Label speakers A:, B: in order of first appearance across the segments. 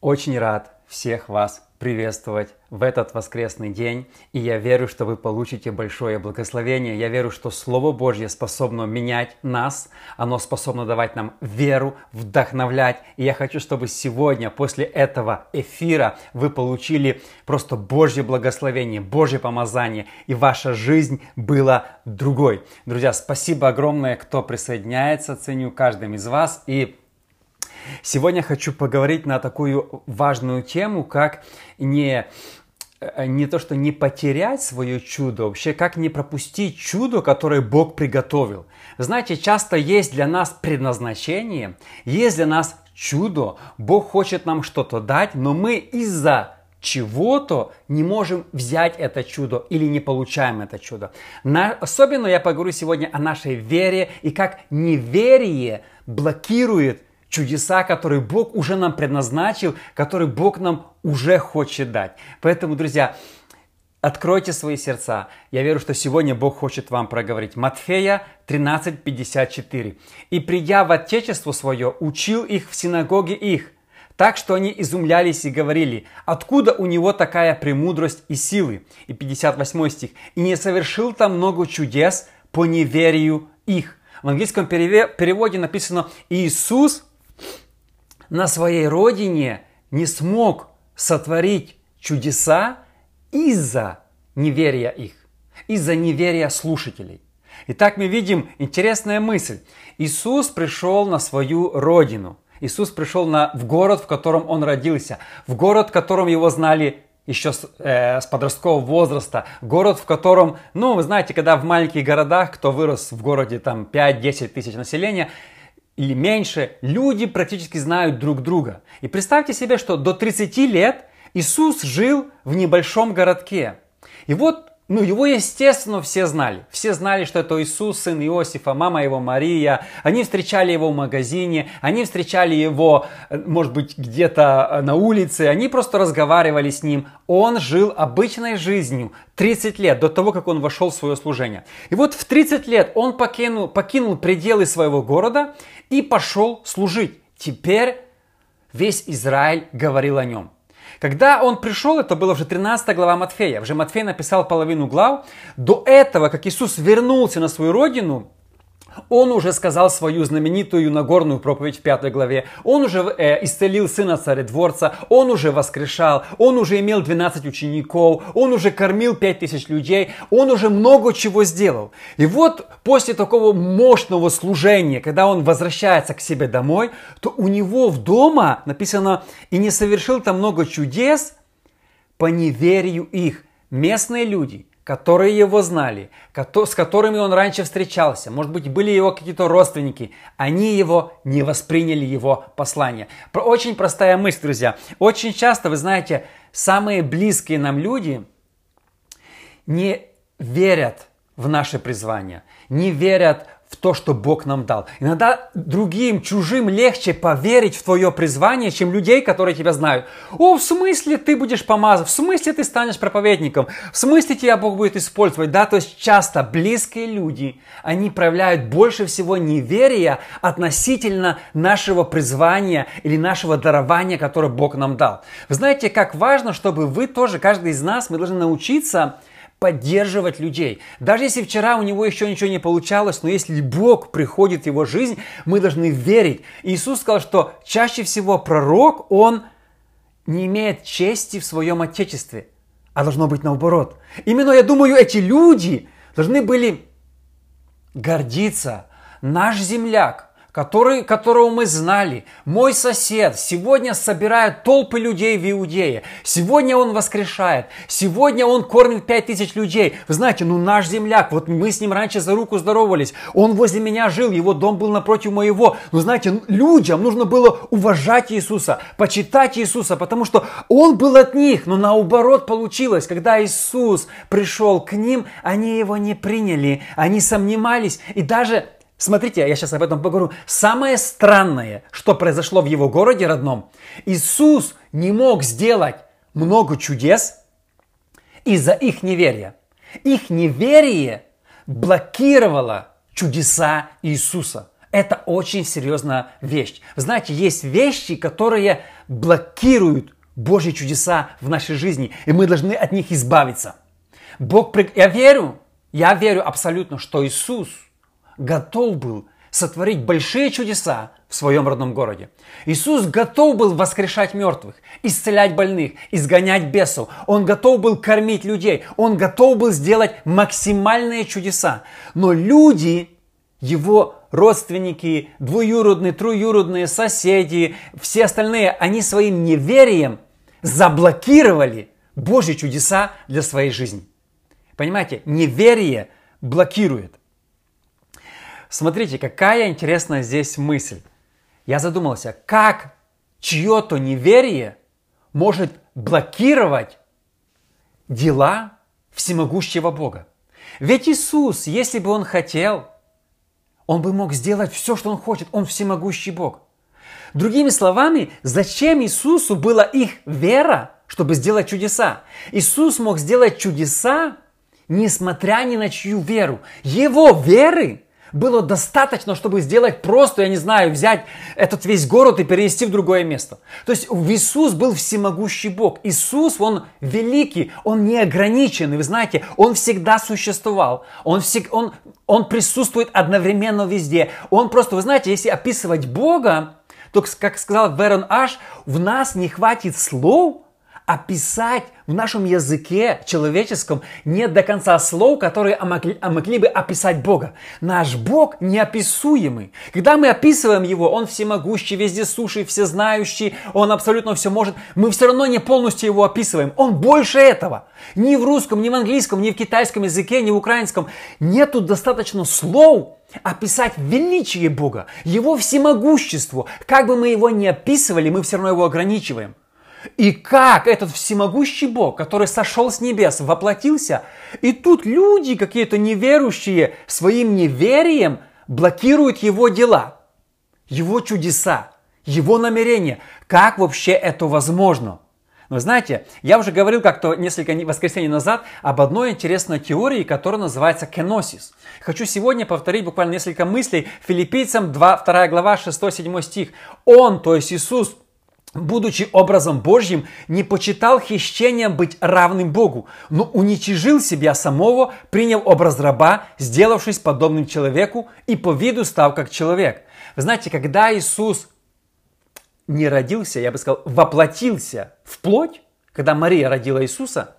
A: Очень рад всех вас приветствовать в этот воскресный день. И я верю, что вы получите большое благословение. Я верю, что Слово Божье способно менять нас. Оно способно давать нам веру, вдохновлять. И я хочу, чтобы сегодня, после этого эфира, вы получили просто Божье благословение, Божье помазание. И ваша жизнь была другой. Друзья, спасибо огромное, кто присоединяется. Ценю каждым из вас. И Сегодня хочу поговорить на такую важную тему, как не э, не то, что не потерять свое чудо, вообще как не пропустить чудо, которое Бог приготовил. Знаете, часто есть для нас предназначение, есть для нас чудо, Бог хочет нам что-то дать, но мы из-за чего-то не можем взять это чудо или не получаем это чудо. На, особенно я поговорю сегодня о нашей вере и как неверие блокирует чудеса, которые Бог уже нам предназначил, которые Бог нам уже хочет дать. Поэтому, друзья, Откройте свои сердца. Я верю, что сегодня Бог хочет вам проговорить. Матфея 13:54. «И придя в Отечество свое, учил их в синагоге их, так что они изумлялись и говорили, откуда у него такая премудрость и силы». И 58 стих. «И не совершил там много чудес по неверию их». В английском переводе написано «Иисус на своей родине не смог сотворить чудеса из-за неверия их, из-за неверия слушателей. Итак, мы видим интересная мысль. Иисус пришел на свою родину. Иисус пришел на, в город, в котором он родился, в город, в котором его знали еще с, э, с подросткового возраста, город, в котором, ну, вы знаете, когда в маленьких городах, кто вырос в городе там 5-10 тысяч населения, или меньше, люди практически знают друг друга. И представьте себе, что до 30 лет Иисус жил в небольшом городке. И вот ну, его, естественно, все знали. Все знали, что это Иисус, сын Иосифа, мама его Мария. Они встречали его в магазине, они встречали его, может быть, где-то э, на улице. Они просто разговаривали с ним. Он жил обычной жизнью 30 лет до того, как он вошел в свое служение. И вот в 30 лет он покинул, покинул пределы своего города и пошел служить. Теперь весь Израиль говорил о нем. Когда он пришел, это было уже 13 глава Матфея. Уже Матфей написал половину глав. До этого, как Иисус вернулся на свою родину, он уже сказал свою знаменитую Нагорную проповедь в пятой главе. Он уже э, исцелил сына царедворца. Он уже воскрешал. Он уже имел 12 учеников. Он уже кормил 5000 людей. Он уже много чего сделал. И вот после такого мощного служения, когда он возвращается к себе домой, то у него в дома написано «И не совершил там много чудес по неверию их». Местные люди – которые его знали, с которыми он раньше встречался, может быть, были его какие-то родственники, они его не восприняли его послание. Очень простая мысль, друзья. Очень часто, вы знаете, самые близкие нам люди не верят в наше призвание, не верят то, что Бог нам дал. Иногда другим, чужим легче поверить в твое призвание, чем людей, которые тебя знают. О, в смысле ты будешь помазан, в смысле ты станешь проповедником, в смысле тебя Бог будет использовать. Да, то есть часто близкие люди, они проявляют больше всего неверия относительно нашего призвания или нашего дарования, которое Бог нам дал. Вы знаете, как важно, чтобы вы тоже, каждый из нас, мы должны научиться поддерживать людей. Даже если вчера у него еще ничего не получалось, но если Бог приходит в его жизнь, мы должны верить. Иисус сказал, что чаще всего пророк, он не имеет чести в своем отечестве, а должно быть наоборот. Именно, я думаю, эти люди должны были гордиться. Наш земляк, который, которого мы знали, мой сосед, сегодня собирает толпы людей в Иудее. Сегодня он воскрешает. Сегодня он кормит пять тысяч людей. Вы знаете, ну наш земляк, вот мы с ним раньше за руку здоровались. Он возле меня жил, его дом был напротив моего. Но знаете, людям нужно было уважать Иисуса, почитать Иисуса, потому что он был от них. Но наоборот получилось, когда Иисус пришел к ним, они его не приняли, они сомневались и даже Смотрите, я сейчас об этом поговорю. Самое странное, что произошло в его городе родном, Иисус не мог сделать много чудес из-за их неверия. Их неверие блокировало чудеса Иисуса. Это очень серьезная вещь. Знаете, есть вещи, которые блокируют Божьи чудеса в нашей жизни, и мы должны от них избавиться. Бог, я верю, я верю абсолютно, что Иисус готов был сотворить большие чудеса в своем родном городе. Иисус готов был воскрешать мертвых, исцелять больных, изгонять бесов. Он готов был кормить людей. Он готов был сделать максимальные чудеса. Но люди, его родственники, двуюродные, троюродные, соседи, все остальные, они своим неверием заблокировали Божьи чудеса для своей жизни. Понимаете, неверие блокирует. Смотрите, какая интересная здесь мысль. Я задумался, как чье-то неверие может блокировать дела всемогущего Бога. Ведь Иисус, если бы Он хотел, Он бы мог сделать все, что Он хочет. Он всемогущий Бог. Другими словами, зачем Иисусу была их вера, чтобы сделать чудеса? Иисус мог сделать чудеса, несмотря ни на чью веру. Его веры было достаточно, чтобы сделать просто, я не знаю, взять этот весь город и перенести в другое место. То есть Иисус был всемогущий Бог. Иисус, Он великий, Он неограниченный. Вы знаете, Он всегда существовал. Он, всег, он, он присутствует одновременно везде. Он просто, вы знаете, если описывать Бога, то, как сказал Верон Аш, в нас не хватит слов, описать в нашем языке человеческом нет до конца слов, которые могли, могли бы описать Бога. Наш Бог неописуемый. Когда мы описываем Его, Он всемогущий, вездесущий, всезнающий, Он абсолютно все может, мы все равно не полностью Его описываем. Он больше этого. Ни в русском, ни в английском, ни в китайском языке, ни в украинском нету достаточно слов, описать величие Бога, Его всемогущество. Как бы мы Его не описывали, мы все равно Его ограничиваем. И как этот всемогущий Бог, который сошел с небес, воплотился, и тут люди какие-то неверующие своим неверием блокируют его дела, его чудеса, его намерения. Как вообще это возможно? Но знаете, я уже говорил как-то несколько воскресений назад об одной интересной теории, которая называется кеносис. Хочу сегодня повторить буквально несколько мыслей филиппийцам 2, 2 глава 6-7 стих. Он, то есть Иисус, будучи образом Божьим, не почитал хищением быть равным Богу, но уничижил себя самого, приняв образ раба, сделавшись подобным человеку и по виду став как человек. Вы знаете, когда Иисус не родился, я бы сказал, воплотился в плоть, когда Мария родила Иисуса,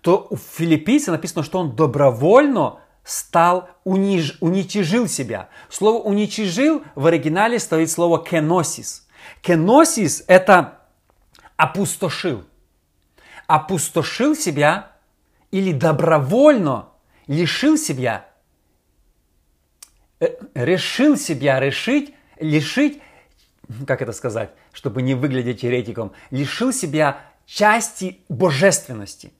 A: то у филиппийца написано, что он добровольно стал, униж, уничижил себя. Слово уничижил в оригинале стоит слово кеносис – Кеносис – это опустошил. Опустошил себя или добровольно лишил себя, э, решил себя решить, лишить, как это сказать, чтобы не выглядеть еретиком, лишил себя части божественности.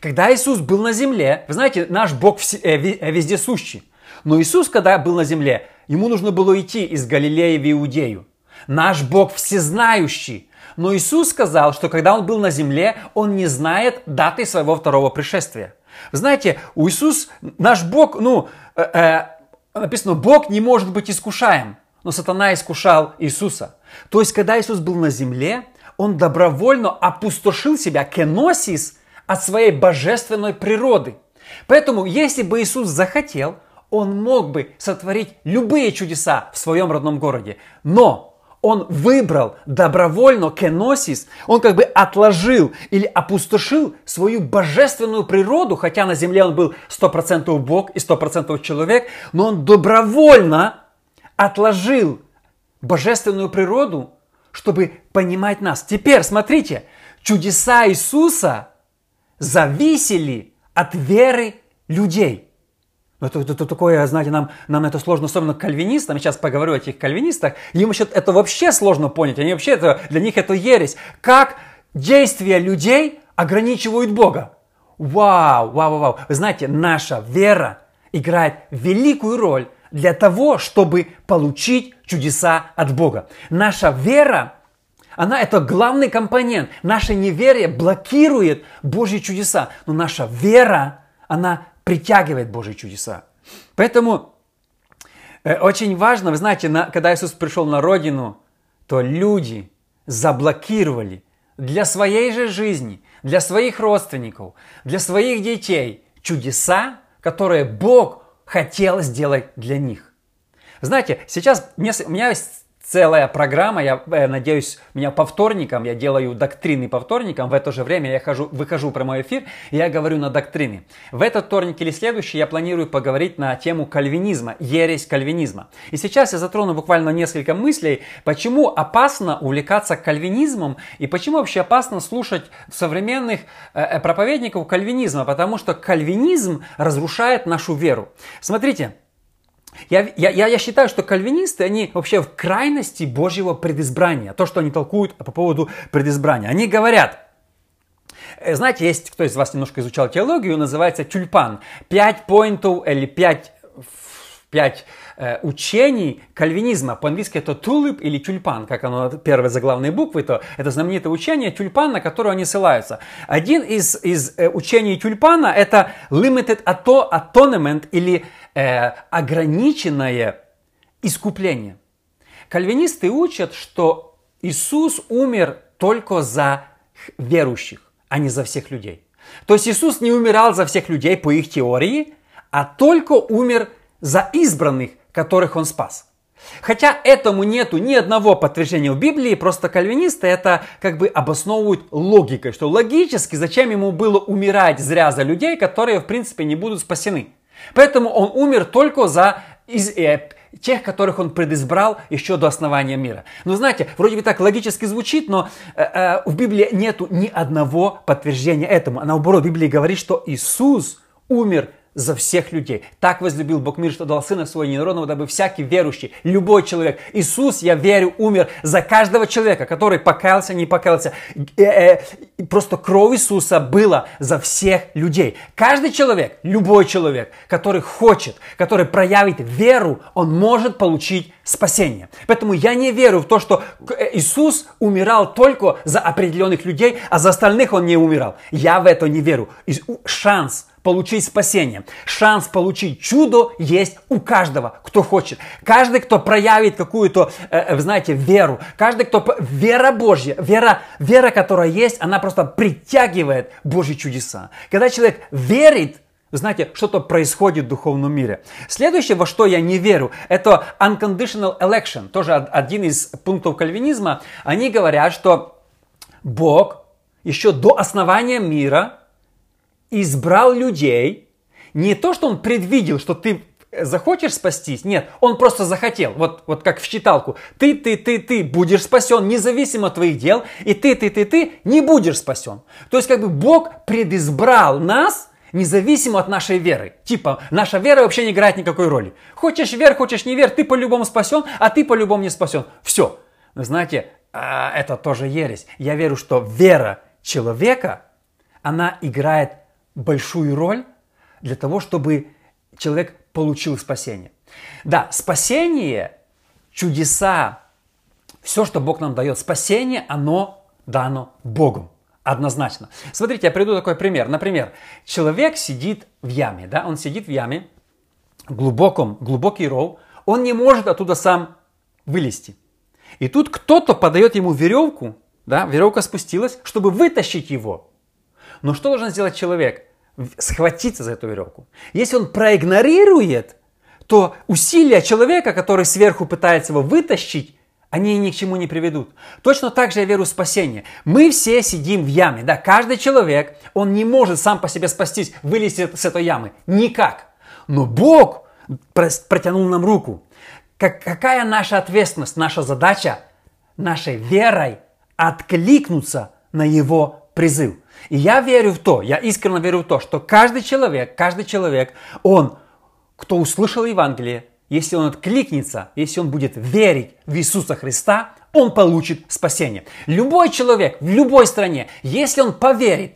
A: Когда Иисус был на земле, вы знаете, наш Бог э, э, вездесущий. Но Иисус, когда был на земле, ему нужно было идти из Галилеи в Иудею. Наш Бог всезнающий. Но Иисус сказал, что когда Он был на земле, Он не знает даты своего второго пришествия. знаете, у Иисус, наш Бог, ну, э, э, написано, Бог не может быть искушаем. Но сатана искушал Иисуса. То есть, когда Иисус был на земле, Он добровольно опустошил себя, кеносис, от своей божественной природы. Поэтому, если бы Иисус захотел, Он мог бы сотворить любые чудеса в своем родном городе. Но он выбрал добровольно кеносис, он как бы отложил или опустошил свою божественную природу, хотя на земле он был 100% Бог и 100% человек, но он добровольно отложил божественную природу, чтобы понимать нас. Теперь смотрите, чудеса Иисуса зависели от веры людей. Это, это, это такое, знаете, нам, нам это сложно, особенно кальвинистам. Я сейчас поговорю о этих кальвинистах. Им вообще это вообще сложно понять. Они вообще, это, для них это ересь. Как действия людей ограничивают Бога. Вау, вау, вау, вау. Вы знаете, наша вера играет великую роль для того, чтобы получить чудеса от Бога. Наша вера, она это главный компонент. Наше неверие блокирует Божьи чудеса. Но наша вера, она притягивает Божьи чудеса. Поэтому Э, очень важно, вы знаете, на, когда Иисус пришел на родину, то люди заблокировали для своей же жизни, для своих родственников, для своих детей чудеса, которые Бог хотел сделать для них. Знаете, сейчас у меня есть целая программа. Я э, надеюсь, меня по вторникам, я делаю доктрины по вторникам. В это же время я хожу, выхожу в прямой эфир, и я говорю на доктрины. В этот вторник или следующий я планирую поговорить на тему кальвинизма, ересь кальвинизма. И сейчас я затрону буквально несколько мыслей, почему опасно увлекаться кальвинизмом и почему вообще опасно слушать современных э, э проповедников кальвинизма, потому что кальвинизм разрушает нашу веру. Смотрите, я, я, я считаю, что кальвинисты, они вообще в крайности Божьего предизбрания. То, что они толкуют по поводу предизбрания. Они говорят, э, знаете, есть кто из вас немножко изучал теологию, называется тюльпан. Пять поинтов или пять, пять э, учений кальвинизма. По-английски это тулип или тюльпан, как оно первые заглавные буквы, то это знаменитое учение тюльпан, на которое они ссылаются. Один из, из э, учений тюльпана это limited atonement или э, ограниченное искупление. Кальвинисты учат, что Иисус умер только за верующих, а не за всех людей. То есть Иисус не умирал за всех людей по их теории, а только умер за избранных, которых Он спас. Хотя этому нету ни одного подтверждения в Библии, просто кальвинисты это как бы обосновывают логикой, что логически зачем ему было умирать зря за людей, которые в принципе не будут спасены. Поэтому он умер только за из, э, тех, которых он предизбрал еще до основания мира. Ну, знаете, вроде бы так логически звучит, но э, э, в Библии нету ни одного подтверждения этому. А наоборот, Библии говорит, что Иисус умер за всех людей. Так возлюбил Бог мир, что дал Сына Своего Ненародного, дабы всякий верующий, любой человек, Иисус, я верю, умер за каждого человека, который покаялся, не покаялся. Э, э, просто кровь Иисуса была за всех людей. Каждый человек, любой человек, который хочет, который проявит веру, он может получить спасение. Поэтому я не верю в то, что э, Иисус умирал только за определенных людей, а за остальных он не умирал. Я в это не верю. Шанс получить спасение. Шанс получить чудо есть у каждого, кто хочет. Каждый, кто проявит какую-то, э, э, знаете, веру. Каждый, кто... Вера Божья, вера, вера, которая есть, она просто притягивает Божьи чудеса. Когда человек верит, знаете, что-то происходит в духовном мире. Следующее, во что я не верю, это unconditional election. Тоже один из пунктов кальвинизма. Они говорят, что Бог еще до основания мира избрал людей, не то, что он предвидел, что ты захочешь спастись, нет, он просто захотел, вот, вот как в читалку, ты, ты, ты, ты будешь спасен независимо от твоих дел, и ты, ты, ты, ты не будешь спасен. То есть как бы Бог предизбрал нас, независимо от нашей веры. Типа, наша вера вообще не играет никакой роли. Хочешь вер, хочешь не вер, ты по-любому спасен, а ты по-любому не спасен. Все. Вы знаете, а, это тоже ересь. Я верю, что вера человека, она играет большую роль для того, чтобы человек получил спасение. Да, спасение, чудеса, все, что Бог нам дает, спасение, оно дано Богом. Однозначно. Смотрите, я приведу такой пример. Например, человек сидит в яме, да, он сидит в яме, глубоком, глубокий ров, он не может оттуда сам вылезти. И тут кто-то подает ему веревку, да, веревка спустилась, чтобы вытащить его. Но что должен сделать человек? Схватиться за эту веревку. Если он проигнорирует, то усилия человека, который сверху пытается его вытащить, они ни к чему не приведут. Точно так же я верю в спасение. Мы все сидим в яме, да, каждый человек, он не может сам по себе спастись, вылезти с этой ямы. Никак. Но Бог протянул нам руку. Как, какая наша ответственность, наша задача? Нашей верой откликнуться на Его призыв. И я верю в то, я искренне верю в то, что каждый человек, каждый человек, он, кто услышал Евангелие, если он откликнется, если он будет верить в Иисуса Христа, он получит спасение. Любой человек в любой стране, если он поверит,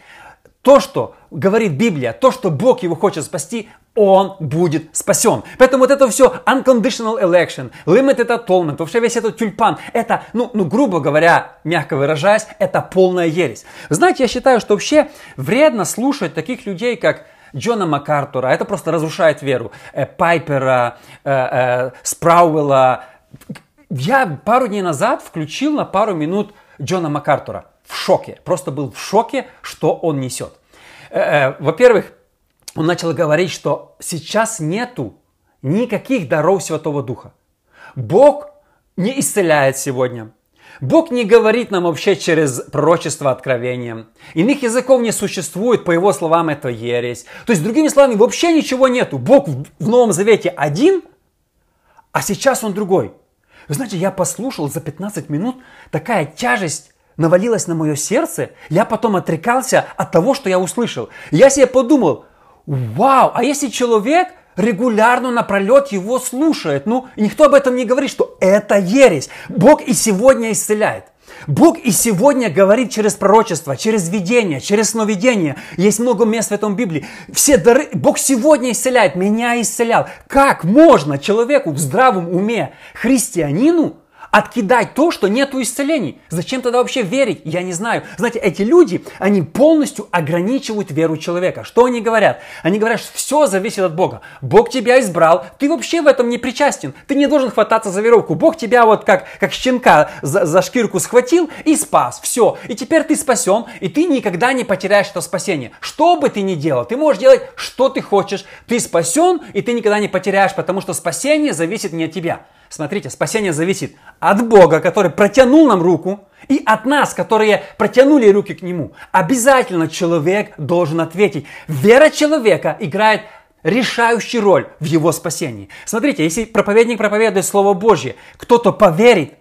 A: то, что говорит Библия, то, что Бог его хочет спасти, он будет спасен. Поэтому вот это все unconditional election, limited atonement, вообще весь этот тюльпан, это, ну, ну, грубо говоря, мягко выражаясь, это полная ересь. Знаете, я считаю, что вообще вредно слушать таких людей, как Джона МакАртура, это просто разрушает веру. Э, Пайпера, э, э, Спрауэлла. Я пару дней назад включил на пару минут Джона МакАртура. В шоке. Просто был в шоке, что он несет. Во-первых, он начал говорить, что сейчас нету никаких даров Святого Духа. Бог не исцеляет сегодня. Бог не говорит нам вообще через пророчество откровения. Иных языков не существует, по его словам, это ересь. То есть, другими словами, вообще ничего нету. Бог в Новом Завете один, а сейчас он другой. Вы знаете, я послушал за 15 минут, такая тяжесть навалилась на мое сердце, я потом отрекался от того, что я услышал. Я себе подумал, вау, а если человек регулярно напролет его слушает. Ну, никто об этом не говорит, что это ересь. Бог и сегодня исцеляет. Бог и сегодня говорит через пророчество, через видение, через сновидение. Есть много мест в этом Библии. Все дары, Бог сегодня исцеляет, меня исцелял. Как можно человеку в здравом уме, христианину, откидать то, что нету исцелений. Зачем тогда вообще верить? Я не знаю. Знаете, эти люди, они полностью ограничивают веру человека. Что они говорят? Они говорят, что все зависит от Бога. Бог тебя избрал, ты вообще в этом не причастен. Ты не должен хвататься за веровку. Бог тебя вот как, как щенка за, за шкирку схватил и спас. Все. И теперь ты спасен, и ты никогда не потеряешь это спасение. Что бы ты ни делал, ты можешь делать, что ты хочешь. Ты спасен, и ты никогда не потеряешь, потому что спасение зависит не от тебя. Смотрите, спасение зависит от Бога, который протянул нам руку, и от нас, которые протянули руки к Нему. Обязательно человек должен ответить. Вера человека играет решающую роль в его спасении. Смотрите, если проповедник проповедует Слово Божье, кто-то поверит,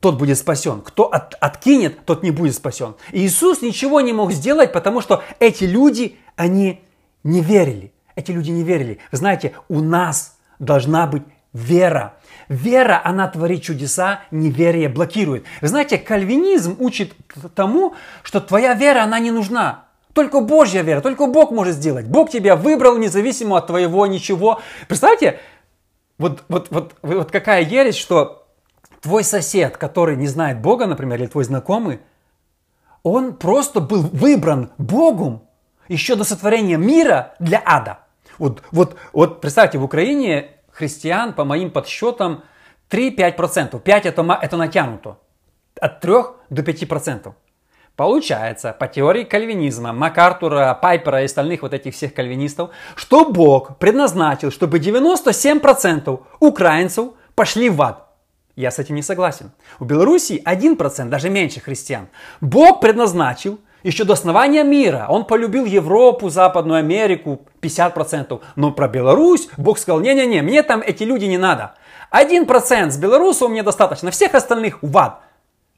A: тот будет спасен. Кто от, откинет, тот не будет спасен. И Иисус ничего не мог сделать, потому что эти люди, они не верили. Эти люди не верили. Знаете, у нас должна быть вера. Вера, она творит чудеса, неверие блокирует. Вы знаете, кальвинизм учит тому, что твоя вера, она не нужна. Только Божья вера, только Бог может сделать. Бог тебя выбрал независимо от твоего ничего. Представьте, вот, вот, вот, вот какая ересь, что твой сосед, который не знает Бога, например, или твой знакомый, он просто был выбран Богом еще до сотворения мира для ада. Вот, вот, вот представьте, в Украине христиан, по моим подсчетам, 3-5%. 5 это, это натянуто. От 3 до 5%. Получается, по теории кальвинизма, МакАртура, Пайпера и остальных вот этих всех кальвинистов, что Бог предназначил, чтобы 97% украинцев пошли в ад. Я с этим не согласен. У Белоруссии 1%, даже меньше христиан. Бог предназначил, еще до основания мира. Он полюбил Европу, Западную Америку, 50%. Но про Беларусь Бог сказал, не-не-не, мне там эти люди не надо. Один процент с белорусов мне достаточно, всех остальных в ад.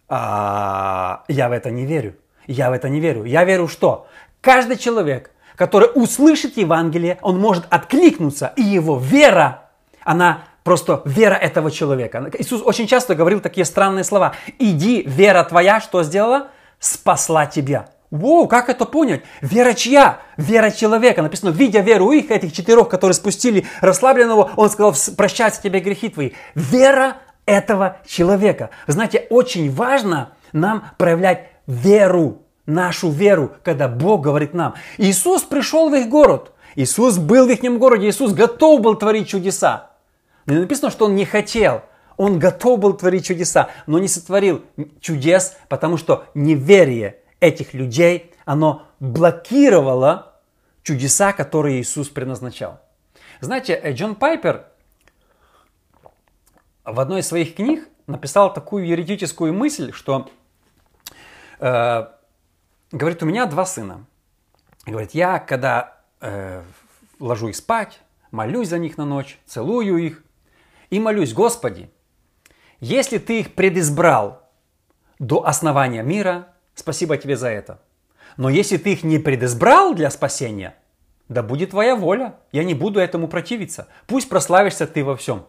A: А, я в это не верю. Я в это не верю. Я верю, что каждый человек, который услышит Евангелие, он может откликнуться, и его вера, она просто вера этого человека. Иисус очень часто говорил такие странные слова. Иди, вера твоя, что сделала? Спасла тебя. Воу, как это понять? Вера чья? Вера человека. Написано, видя веру их, этих четырех, которые спустили расслабленного, он сказал, прощаются тебе грехи твои. Вера этого человека. Знаете, очень важно нам проявлять веру, нашу веру, когда Бог говорит нам. Иисус пришел в их город. Иисус был в их городе. Иисус готов был творить чудеса. Но написано, что он не хотел. Он готов был творить чудеса, но не сотворил чудес, потому что неверие – этих людей, оно блокировало чудеса, которые Иисус предназначал. Знаете, э, Джон Пайпер в одной из своих книг написал такую юридическую мысль, что э, говорит, у меня два сына. Говорит, я когда э, ложу их спать, молюсь за них на ночь, целую их и молюсь, Господи, если ты их предизбрал до основания мира, Спасибо тебе за это. Но если ты их не предизбрал для спасения, да будет твоя воля. Я не буду этому противиться. Пусть прославишься ты во всем.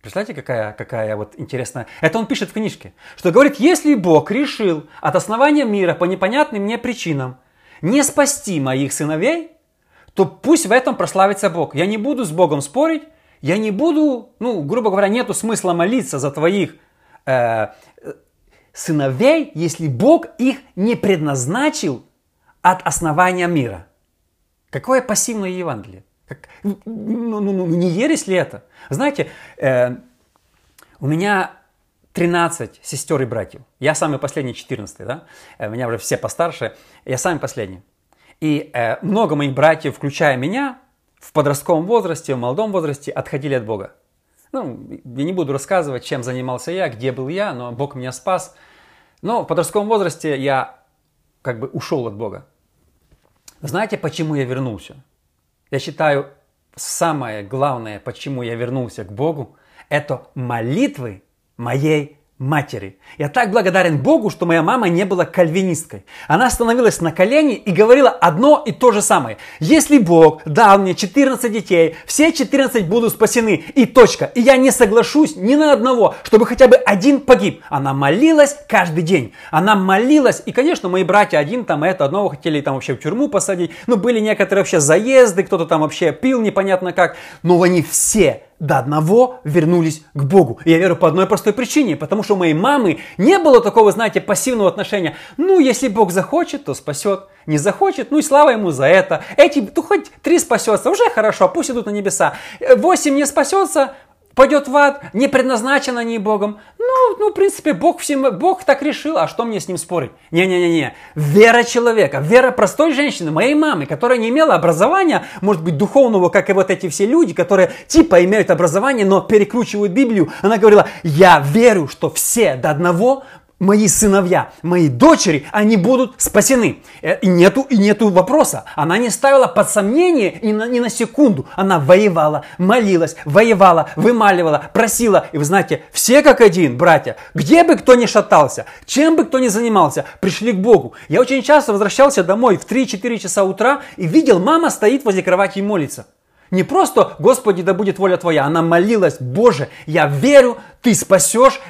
A: Представляете, какая, какая вот интересная... Это он пишет в книжке. Что говорит, если Бог решил от основания мира по непонятным мне причинам не спасти моих сыновей, то пусть в этом прославится Бог. Я не буду с Богом спорить, я не буду, ну, грубо говоря, нету смысла молиться за твоих э, сыновей, если Бог их не предназначил от основания мира. Какое пассивное Евангелие? Как, ну, ну, ну, не ересь ли это? Знаете, э, у меня 13 сестер и братьев. Я самый последний, 14, да? Э, у меня уже все постарше. Я самый последний. И э, много моих братьев, включая меня, в подростковом возрасте, в молодом возрасте отходили от Бога. Ну, я не буду рассказывать, чем занимался я, где был я, но Бог меня спас. Но в подростковом возрасте я как бы ушел от Бога. Знаете, почему я вернулся? Я считаю, самое главное, почему я вернулся к Богу, это молитвы моей матери. Я так благодарен Богу, что моя мама не была кальвинисткой. Она становилась на колени и говорила одно и то же самое. Если Бог дал мне 14 детей, все 14 будут спасены. И точка. И я не соглашусь ни на одного, чтобы хотя бы один погиб. Она молилась каждый день. Она молилась. И, конечно, мои братья один там это, одного хотели там вообще в тюрьму посадить. Ну, были некоторые вообще заезды, кто-то там вообще пил непонятно как. Но они все до одного вернулись к Богу. И я верю по одной простой причине, потому что у моей мамы не было такого, знаете, пассивного отношения. Ну, если Бог захочет, то спасет. Не захочет, ну и слава ему за это. Эти, ну хоть три спасется, уже хорошо, пусть идут на небеса. Восемь не спасется, пойдет в ад, не предназначено ни Богом. Ну, ну, в принципе, Бог, всем, Бог так решил, а что мне с ним спорить? Не-не-не-не. Вера человека, вера простой женщины, моей мамы, которая не имела образования, может быть, духовного, как и вот эти все люди, которые типа имеют образование, но перекручивают Библию. Она говорила, я верю, что все до одного мои сыновья, мои дочери, они будут спасены. Э, и нету, и нету вопроса. Она не ставила под сомнение ни на, ни на секунду. Она воевала, молилась, воевала, вымаливала, просила. И вы знаете, все как один, братья, где бы кто ни шатался, чем бы кто ни занимался, пришли к Богу. Я очень часто возвращался домой в 3-4 часа утра и видел, мама стоит возле кровати и молится. Не просто «Господи, да будет воля Твоя», она молилась, «Боже, я верю, Ты спасешь,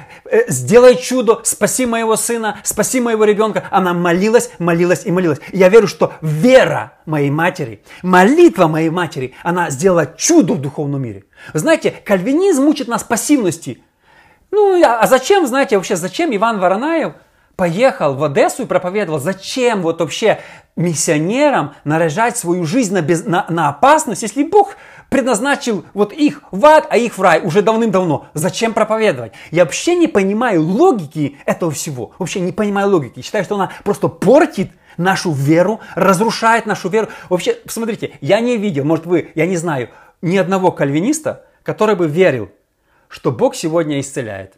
A: сделай чудо, спаси моего сына, спаси моего ребенка». Она молилась, молилась и молилась. я верю, что вера моей матери, молитва моей матери, она сделала чудо в духовном мире. знаете, кальвинизм учит нас пассивности. Ну, а зачем, знаете, вообще, зачем Иван Воронаев поехал в Одессу и проповедовал, зачем вот вообще миссионерам наряжать свою жизнь на, без, на, на опасность, если Бог предназначил вот их в ад, а их в рай уже давным-давно. Зачем проповедовать? Я вообще не понимаю логики этого всего. Вообще не понимаю логики. Считаю, что она просто портит нашу веру, разрушает нашу веру. Вообще, посмотрите, я не видел, может вы, я не знаю, ни одного кальвиниста, который бы верил, что Бог сегодня исцеляет.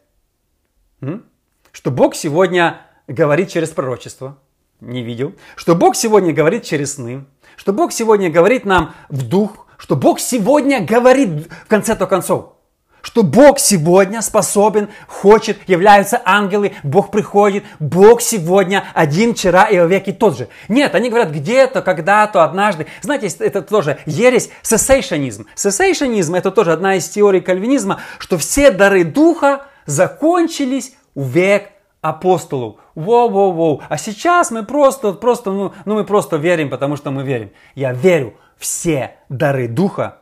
A: М? Что Бог сегодня говорит через пророчество не видел, что Бог сегодня говорит через сны, что Бог сегодня говорит нам в дух, что Бог сегодня говорит в конце-то концов, что Бог сегодня способен, хочет, являются ангелы, Бог приходит, Бог сегодня один, вчера и веки тот же. Нет, они говорят где-то, когда-то, однажды. Знаете, это тоже ересь, сессейшонизм. Сессейшонизм это тоже одна из теорий кальвинизма, что все дары духа закончились в век апостолов. Воу-воу-воу. А сейчас мы просто, просто, ну, ну мы просто верим, потому что мы верим. Я верю, все дары Духа,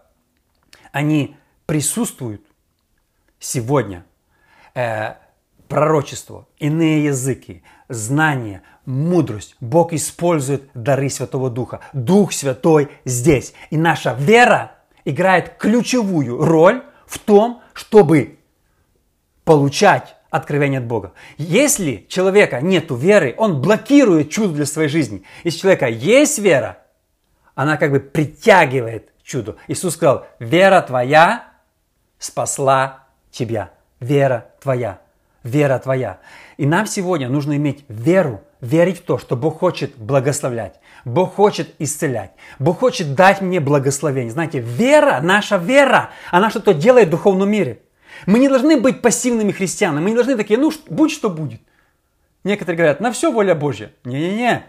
A: они присутствуют сегодня. Э, пророчество, иные языки, знания, мудрость. Бог использует дары Святого Духа. Дух Святой здесь. И наша вера играет ключевую роль в том, чтобы получать откровение от Бога. Если человека нет веры, он блокирует чудо для своей жизни. Если у человека есть вера, она как бы притягивает чудо. Иисус сказал, вера твоя спасла тебя. Вера твоя. Вера твоя. И нам сегодня нужно иметь веру, верить в то, что Бог хочет благословлять. Бог хочет исцелять. Бог хочет дать мне благословение. Знаете, вера, наша вера, она что-то делает в духовном мире. Мы не должны быть пассивными христианами. Мы не должны такие, ну, будь что будет. Некоторые говорят, на все воля Божья. Не-не-не.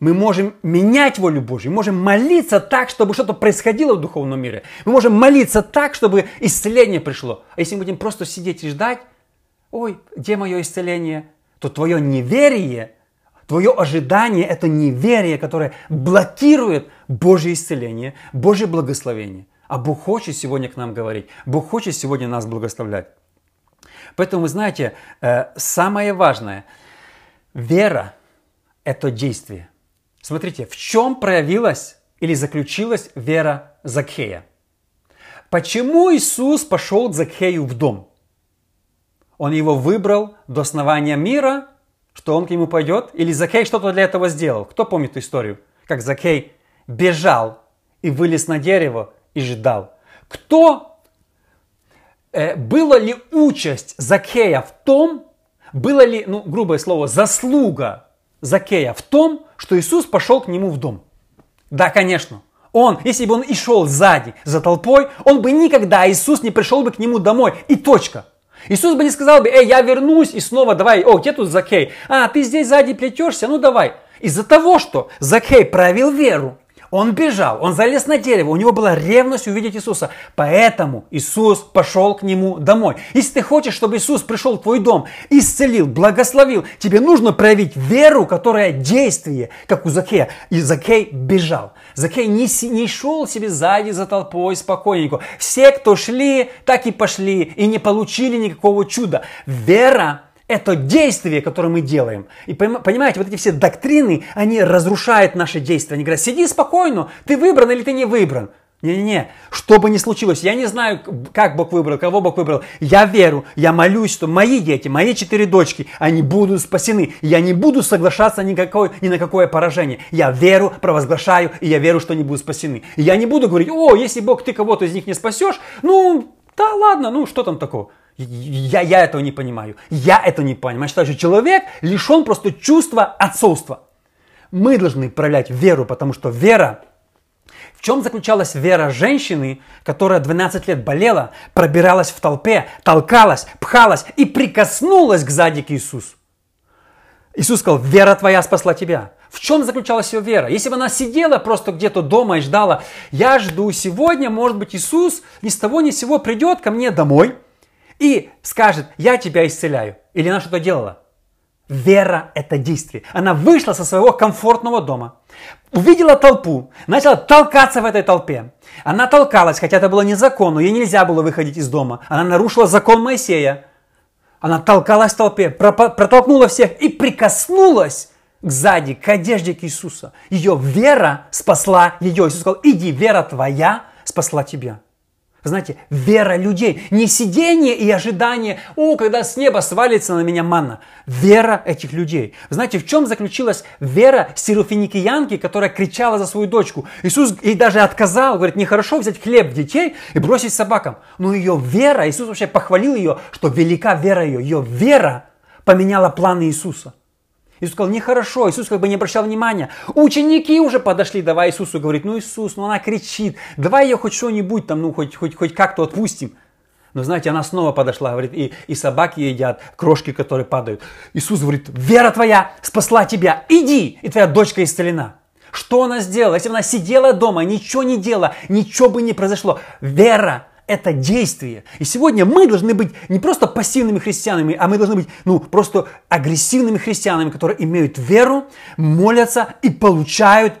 A: Мы можем менять волю Божью, мы можем молиться так, чтобы что-то происходило в духовном мире. Мы можем молиться так, чтобы исцеление пришло. А если мы будем просто сидеть и ждать, ой, где мое исцеление, то твое неверие, твое ожидание – это неверие, которое блокирует Божье исцеление, Божье благословение. А Бог хочет сегодня к нам говорить. Бог хочет сегодня нас благословлять. Поэтому, вы знаете, э, самое важное, вера – это действие. Смотрите, в чем проявилась или заключилась вера Закхея? Почему Иисус пошел к Закхею в дом? Он его выбрал до основания мира, что он к нему пойдет? Или Закхей что-то для этого сделал? Кто помнит историю? Как Закхей бежал и вылез на дерево и ждал. Кто? Э, было ли участь Закхея в том, было ли, ну, грубое слово, заслуга Закея в том, что Иисус пошел к нему в дом? Да, конечно. Он, если бы он и шел сзади, за толпой, он бы никогда, Иисус не пришел бы к нему домой. И точка. Иисус бы не сказал бы, эй, я вернусь и снова давай, о, где тут Закей? А, ты здесь сзади плетешься, ну давай. Из-за того, что Закей проявил веру, он бежал, он залез на дерево, у него была ревность увидеть Иисуса. Поэтому Иисус пошел к нему домой. Если ты хочешь, чтобы Иисус пришел в твой дом, исцелил, благословил, тебе нужно проявить веру, которая действие, как у Закея. И Закей бежал. Закей не, не шел себе сзади за толпой спокойненько. Все, кто шли, так и пошли и не получили никакого чуда. Вера это действие, которое мы делаем. И понимаете, вот эти все доктрины, они разрушают наши действия. Они говорят, сиди спокойно, ты выбран или ты не выбран. Не-не-не, что бы ни случилось, я не знаю, как Бог выбрал, кого Бог выбрал. Я верю, я молюсь, что мои дети, мои четыре дочки, они будут спасены. Я не буду соглашаться никакой, ни на какое поражение. Я веру, провозглашаю, и я верю, что они будут спасены. я не буду говорить, о, если Бог, ты кого-то из них не спасешь, ну, да ладно, ну что там такого. Я, я этого не понимаю. Я это не понимаю. Я считаю, что человек лишен просто чувства отцовства. Мы должны проявлять веру, потому что вера... В чем заключалась вера женщины, которая 12 лет болела, пробиралась в толпе, толкалась, пхалась и прикоснулась к сзади к Иисусу? Иисус сказал, вера твоя спасла тебя. В чем заключалась ее вера? Если бы она сидела просто где-то дома и ждала, я жду сегодня, может быть, Иисус ни с того ни с сего придет ко мне домой – и скажет, я тебя исцеляю. Или она что-то делала. Вера – это действие. Она вышла со своего комфортного дома, увидела толпу, начала толкаться в этой толпе. Она толкалась, хотя это было незаконно, ей нельзя было выходить из дома. Она нарушила закон Моисея. Она толкалась в толпе, протолкнула всех и прикоснулась к сзади, к одежде к Иисуса. Ее вера спасла ее. Иисус сказал, иди, вера твоя спасла тебя. Знаете, вера людей, не сидение и ожидание, о, когда с неба свалится на меня манна. Вера этих людей. Знаете, в чем заключилась вера сирофиникиянки, которая кричала за свою дочку? Иисус ей даже отказал, говорит, нехорошо взять хлеб детей и бросить собакам. Но ее вера, Иисус вообще похвалил ее, что велика вера ее. Ее вера поменяла планы Иисуса. Иисус сказал, нехорошо. Иисус как бы не обращал внимания. Ученики уже подошли, давай Иисусу говорит, ну Иисус, ну она кричит, давай ее хоть что-нибудь там, ну хоть, хоть, хоть как-то отпустим. Но знаете, она снова подошла, говорит, и, и собаки едят крошки, которые падают. Иисус говорит, вера твоя спасла тебя, иди, и твоя дочка исцелена. Что она сделала? Если бы она сидела дома, ничего не делала, ничего бы не произошло. Вера это действие. И сегодня мы должны быть не просто пассивными христианами, а мы должны быть ну, просто агрессивными христианами, которые имеют веру, молятся и получают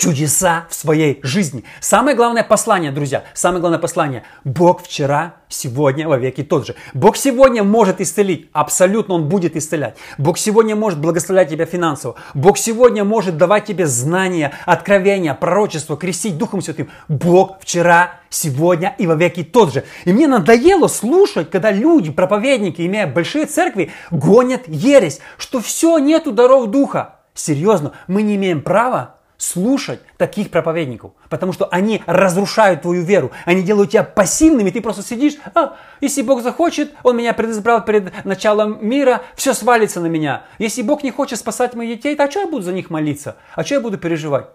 A: чудеса в своей жизни. Самое главное послание, друзья, самое главное послание. Бог вчера, сегодня, во веки тот же. Бог сегодня может исцелить, абсолютно Он будет исцелять. Бог сегодня может благословлять тебя финансово. Бог сегодня может давать тебе знания, откровения, пророчество, крестить Духом Святым. Бог вчера, сегодня и во веки тот же. И мне надоело слушать, когда люди, проповедники, имея большие церкви, гонят ересь, что все, нету даров Духа. Серьезно, мы не имеем права слушать таких проповедников, потому что они разрушают твою веру, они делают тебя пассивным, и ты просто сидишь, а, если Бог захочет, Он меня предизбрал перед началом мира, все свалится на меня. Если Бог не хочет спасать моих детей, то а что я буду за них молиться? А что я буду переживать?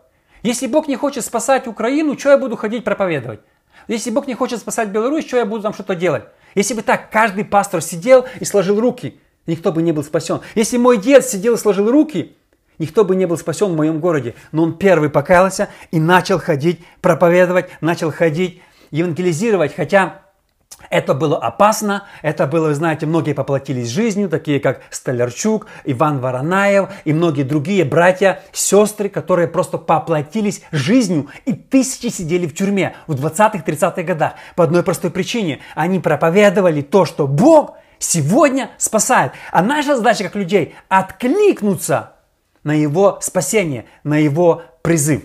A: Если Бог не хочет спасать Украину, что я буду ходить проповедовать? Если Бог не хочет спасать Беларусь, что я буду там что-то делать? Если бы так каждый пастор сидел и сложил руки, никто бы не был спасен. Если мой дед сидел и сложил руки, Никто бы не был спасен в моем городе, но он первый покаялся и начал ходить, проповедовать, начал ходить, евангелизировать, хотя это было опасно, это было, вы знаете, многие поплатились жизнью, такие как Столярчук, Иван Воронаев и многие другие братья, сестры, которые просто поплатились жизнью и тысячи сидели в тюрьме в 20-30-х годах по одной простой причине. Они проповедовали то, что Бог сегодня спасает. А наша задача как людей откликнуться на его спасение, на его призыв.